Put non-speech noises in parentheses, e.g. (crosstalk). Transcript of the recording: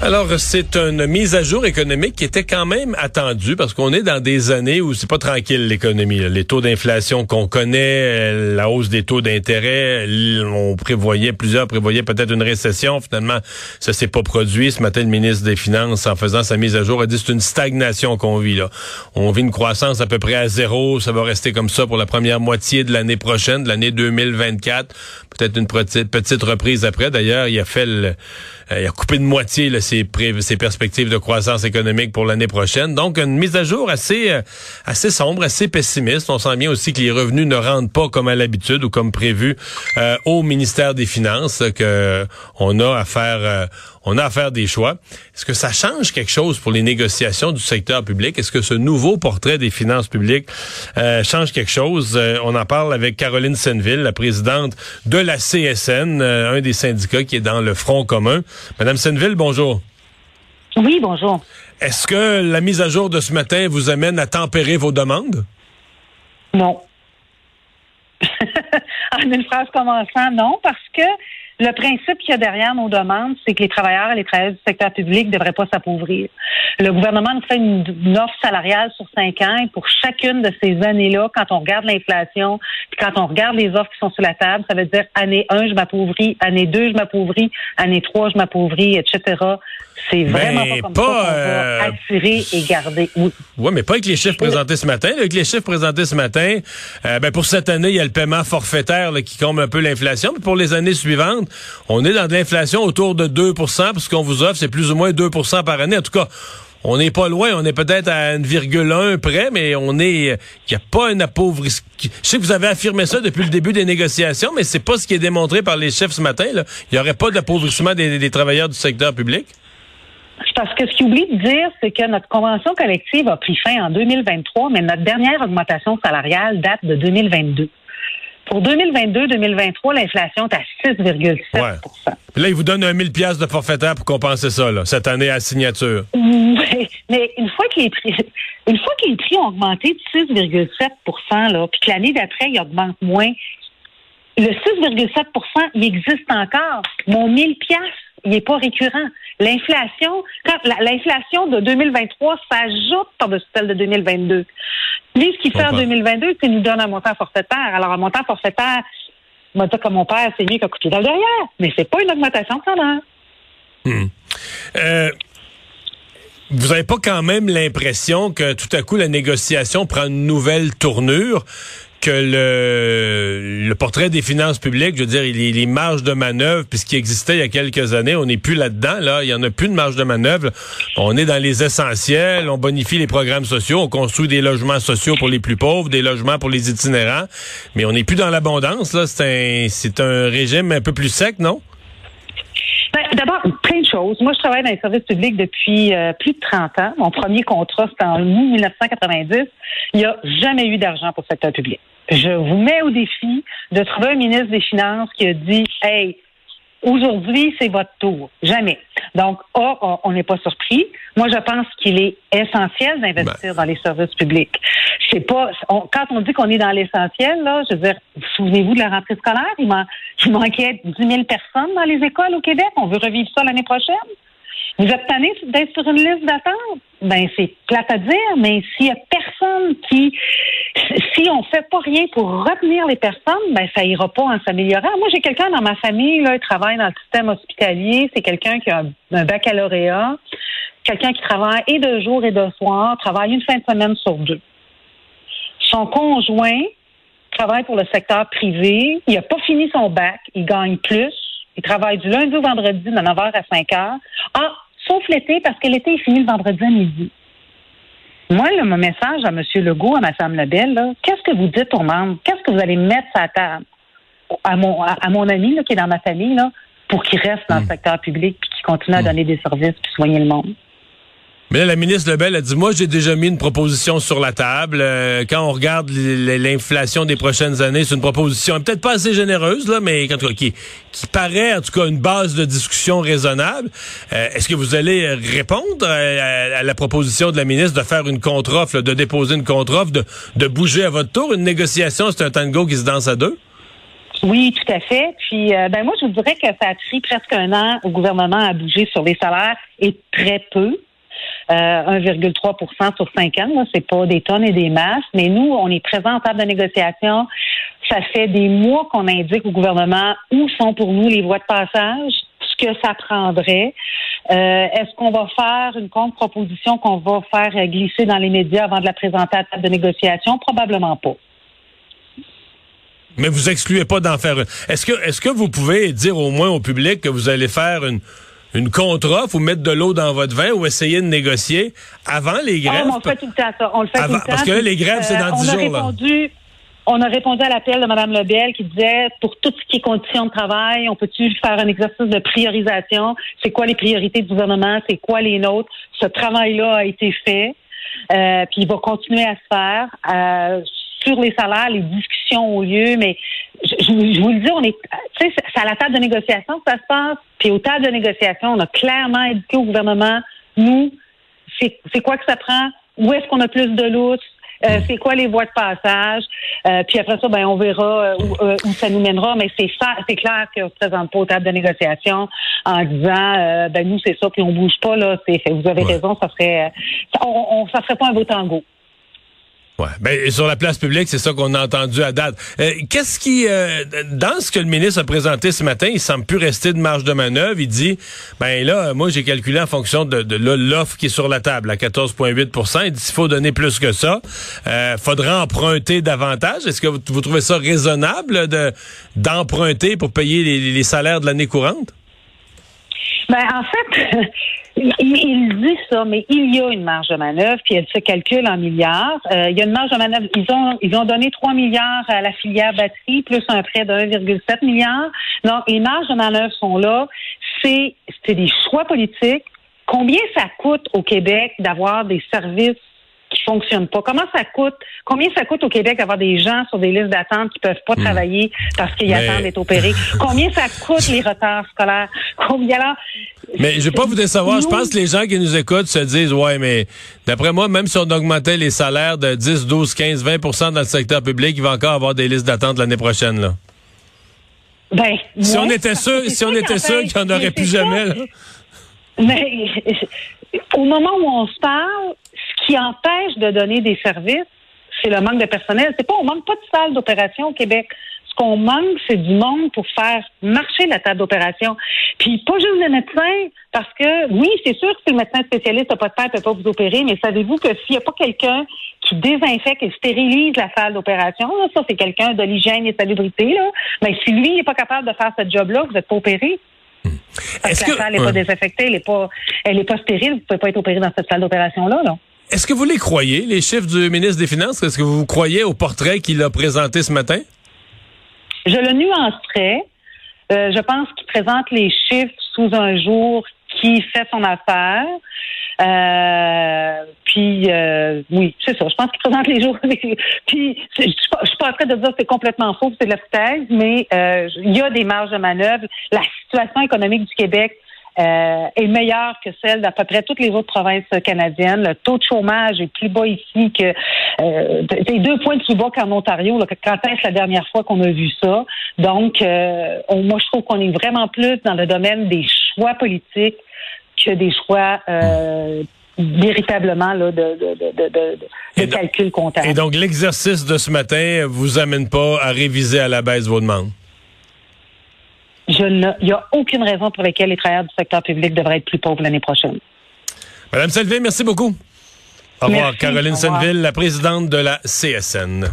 Alors, c'est une mise à jour économique qui était quand même attendue parce qu'on est dans des années où c'est pas tranquille l'économie. Les taux d'inflation qu'on connaît, euh, la hausse des taux d'intérêt, on prévoyait, plusieurs prévoyaient peut-être une récession. Finalement, ça s'est pas produit. Ce matin, le ministre des Finances, en faisant sa mise à jour, a dit c'est une stagnation qu'on vit là. On vit une croissance à peu près à zéro. Ça va rester comme ça pour la première moitié de l'année prochaine, de l'année 2024. Peut-être une petite, reprise après. D'ailleurs, il a fait le, euh, il a coupé de moitié là, ses, perspectives de croissance économique pour l'année prochaine. Donc, une mise à jour assez, euh, assez sombre, assez pessimiste. On sent bien aussi que les revenus ne rentrent pas comme à l'habitude ou comme prévu euh, au ministère des Finances, que on a à faire on a à faire des choix. Est-ce que ça change quelque chose pour les négociations du secteur public? Est-ce que ce nouveau portrait des finances publiques euh, change quelque chose? Euh, on en parle avec Caroline Senville, la présidente de la CSN, euh, un des syndicats qui est dans le Front commun. Madame Senville, bonjour. Oui, bonjour. Est-ce que la mise à jour de ce matin vous amène à tempérer vos demandes? Non. (laughs) en une phrase commençant, non, parce que le principe qu'il y a derrière nos demandes, c'est que les travailleurs et les travailleuses du secteur public ne devraient pas s'appauvrir. Le gouvernement nous fait une, offre salariale sur cinq ans et pour chacune de ces années-là, quand on regarde l'inflation, puis quand on regarde les offres qui sont sur la table, ça veut dire année 1, je m'appauvris, année 2, je m'appauvris, année 3, je m'appauvris, etc. C'est vraiment pas comme ça qu'on va euh, attirer et garder. Oui. Ouais, mais pas avec les chiffres présentés ce matin. Avec les chiffres présentés ce matin, euh, ben pour cette année, il y a le paiement forfaitaire qui comble un peu l'inflation. Mais pour les années suivantes, on est dans de l'inflation autour de 2% parce ce qu'on vous offre, c'est plus ou moins 2% par année. En tout cas, on n'est pas loin, on est peut-être à 1,1 près, mais on est, il n'y a pas un appauvrissement. Je sais que vous avez affirmé ça depuis le début des négociations, mais c'est pas ce qui est démontré par les chefs ce matin. Il n'y aurait pas d'appauvrissement des, travailleurs du secteur public. Parce que ce qu'il oublie de dire, c'est que notre convention collective a pris fin en 2023, mais notre dernière augmentation salariale date de 2022. Pour 2022-2023, l'inflation est à 6,7% Là, il vous donne un 1000 pièces de forfaitaire pour compenser ça, là, cette année à signature. (laughs) Mais une fois que les prix, une fois que les prix ont augmenté de 6,7 là, puis que l'année d'après, ils augmentent moins, le 6,7% il existe encore. Mon 1000 pièces, il n'est pas récurrent. L'inflation, quand l'inflation de 2023 s'ajoute par-dessus celle de 2022. Lui, ce qu'il fait en 2022, c'est nous donne un montant forfaitaire. Alors, un montant forfaitaire, moi, comme mon père, c'est mieux qu'un coup de derrière. Mais c'est pas une augmentation de salaire. Hmm. Euh, vous n'avez pas quand même l'impression que tout à coup la négociation prend une nouvelle tournure? Le, portrait des finances publiques, je veux dire, les, marges de manœuvre, puisqu'il existait il y a quelques années, on n'est plus là-dedans, là, il y en a plus de marge de manœuvre. On est dans les essentiels, on bonifie les programmes sociaux, on construit des logements sociaux pour les plus pauvres, des logements pour les itinérants, mais on n'est plus dans l'abondance, là, c'est un, c'est un régime un peu plus sec, non? Ben, d'abord, plein de choses. Moi, je travaille dans les services publics depuis euh, plus de 30 ans. Mon premier contrat, c'était en 1990. Il n'y a jamais eu d'argent pour le secteur public. Je vous mets au défi de trouver un ministre des Finances qui a dit Hey, aujourd'hui, c'est votre tour. Jamais. Donc, A, on n'est pas surpris. Moi, je pense qu'il est essentiel d'investir ben. dans les services publics. C'est pas, quand on dit qu'on est dans l'essentiel, là, je veux dire, souvenez-vous de la rentrée scolaire, il, manquait 10 000 personnes dans les écoles au Québec. On veut revivre ça l'année prochaine. Vous êtes tanné d'être sur une liste d'attente? Ben, c'est plate à dire, mais s'il y a personne qui, si on fait pas rien pour retenir les personnes, ben, ça ira pas en s'améliorant. Moi, j'ai quelqu'un dans ma famille, là, il travaille dans le système hospitalier. C'est quelqu'un qui a un, baccalauréat. Quelqu'un qui travaille et de jour et de soir, travaille une fin de semaine sur deux. Son conjoint travaille pour le secteur privé. Il a pas fini son bac. Il gagne plus. Il travaille du lundi au vendredi de 9h à 5h. Ah, sauf l'été, parce que l'été, il finit le vendredi à midi. Moi, le, mon message à M. Legault, à Mme Lebel, qu'est-ce que vous dites aux membres? Qu'est-ce que vous allez mettre à table? À mon, à, mon ami qui est dans ma famille là, pour qu'il reste dans le hmm. secteur public et qu'il continue à hmm. donner des services puis soigner le monde? Mais là, la ministre Lebel a dit, moi, j'ai déjà mis une proposition sur la table. Euh, quand on regarde l'inflation des prochaines années, c'est une proposition peut-être pas assez généreuse, là, mais qui, qui paraît en tout cas une base de discussion raisonnable. Euh, est-ce que vous allez répondre à, la proposition de la ministre de faire une contre-offre, de déposer une contre-offre, de, de bouger à votre tour? Une négociation, c'est un tango qui se danse à deux? Oui, tout à fait. Puis, euh, ben moi, je vous dirais que ça a pris presque un an au gouvernement à bouger sur les salaires et très peu. 1,3% euh, sur cinq ans. C'est pas des tonnes et des masses, mais nous, on est présent en table de négociation. Ça fait des mois qu'on indique au gouvernement où sont pour nous les voies de passage, ce que ça prendrait. Euh, est-ce qu'on va faire une contre-proposition qu'on va faire glisser dans les médias avant de la présenter à la table de négociation? Probablement pas. Mais vous excluez pas d'en faire une. Est-ce que, est-ce que vous pouvez dire au moins au public que vous allez faire une, une contre-offre ou mettre de l'eau dans votre vin ou essayer de négocier avant les ah, grèves? on le fait tout le temps, ça. On le fait tout le temps. Parce que les grèves, c'est dans 10 euh, jours. Répondu, On a répondu à l'appel de Mme Lebel qui disait, pour tout ce qui est conditions de travail, on peut-tu faire un exercice de priorisation? C'est quoi les priorités du gouvernement? C'est quoi les nôtres? Ce travail-là a été fait. Euh, puis il va continuer à se faire. Euh, sur les salaires, les discussions ont lieu, mais je, vous le dis, on est, c'est à la table de négociation que ça se passe. Puis au table de négociation, on a clairement indiqué au gouvernement, nous, c'est quoi que ça prend, où est-ce qu'on a plus de lousse, euh, c'est quoi les voies de passage? Euh, puis après ça, ben on verra euh, où, ça nous mènera. Mais c'est c'est clair qu'on se présente pas au table de négociation en disant ben nous c'est ça puis on bouge pas là. vous avez raison, ça serait on, on ça serait pas un beau tango. Ouais. Ben, sur la place publique, c'est ça qu'on a entendu à date. Euh, qu'est-ce qui, euh, dans ce que le ministre a présenté ce matin, il semble plus rester de marge de manœuvre. Il dit, ben là, moi, j'ai calculé en fonction de, de l'offre qui est sur la table à 14,8% Il dit, s'il faut donner plus que ça, euh, faudra emprunter davantage. Est-ce que vous, trouvez ça raisonnable de d'emprunter pour payer les, les salaires de l'année courante? Ben, en fait, (laughs) il dit ça, mais il y a une marge de manœuvre, puis elle se calcule en milliards. Euh, il y a une marge de manœuvre. Ils ont, ils ont donné 3 milliards à la filière batterie, plus un prêt de 1,7 milliard. Donc, les marges de manœuvre sont là. C'est, c'est des choix politiques. Combien ça coûte au Québec d'avoir des services qui fonctionnent pas. Comment ça coûte? Combien ça coûte au Québec d'avoir des gens sur des listes d'attente qui peuvent pas hmm. travailler parce qu'ils attendent d'être opérés? Combien ça coûte les retards scolaires? Combien? Mais je vais pas vous décevoir. Je pense que les gens qui nous écoutent se disent, ouais, mais d'après moi, même si on augmentait les salaires de 10, 12, 15, 20% dans le secteur public, il va encore avoir des listes d'attente l'année prochaine, là. Ben, si on était sûr, si on était sûr qu'il n'y en aurait plus jamais, là. Mais au moment où on se parle, qui empêche de donner des services, c'est le manque de personnel. C'est pas, on manque pas de salles d'opération au Québec. Ce qu'on manque, c'est du monde pour faire marcher la table d'opération. Puis pas juste des médecins, parce que oui, c'est sûr que si le médecin spécialiste n'a pas de tête, ne peut pas vous opérer, mais savez-vous que s'il n'y a pas quelqu'un qui désinfecte et stérilise la salle d'opération, ça c'est quelqu'un de l'hygiène et de salubrité, là, mais si lui n'est pas capable de faire ce job-là, vous n'êtes pas opéré. Parce que la salle n'est pas désinfectée, elle n'est pas, elle est pas stérile, vous ne pouvez pas être opéré dans cette salle d'opération-là. Là. Est-ce que vous les croyez, les chiffres du ministre des Finances? Est-ce que vous croyez au portrait qu'il a présenté ce matin? Je le nuancerais. Euh, je pense qu'il présente les chiffres sous un jour qui fait son affaire. Euh, puis euh, oui, c'est ça. Je pense qu'il présente les jours. (laughs) puis je, je, suis pas en train de dire que c'est complètement faux, c'est de la foutaise, mais euh, il y a des marges de manœuvre. La situation économique du Québec euh, est meilleure que celle d'à peu près toutes les autres provinces canadiennes. Le taux de chômage est plus bas ici que euh, deux points plus bas qu'en Ontario. Là, quand est-ce la dernière fois qu'on a vu ça? Donc, euh, moi, je trouve qu'on est vraiment plus dans le domaine des choix politiques que des choix euh, véritablement là, de, de, de, de calcul comptable. Et donc, l'exercice de ce matin vous amène pas à réviser à la baisse vos demandes? Je ne, il n'y a aucune raison pour laquelle les travailleurs du secteur public devraient être plus pauvres l'année prochaine. Madame Selvin, merci beaucoup. Au revoir. Caroline Senneville, la présidente de la CSN.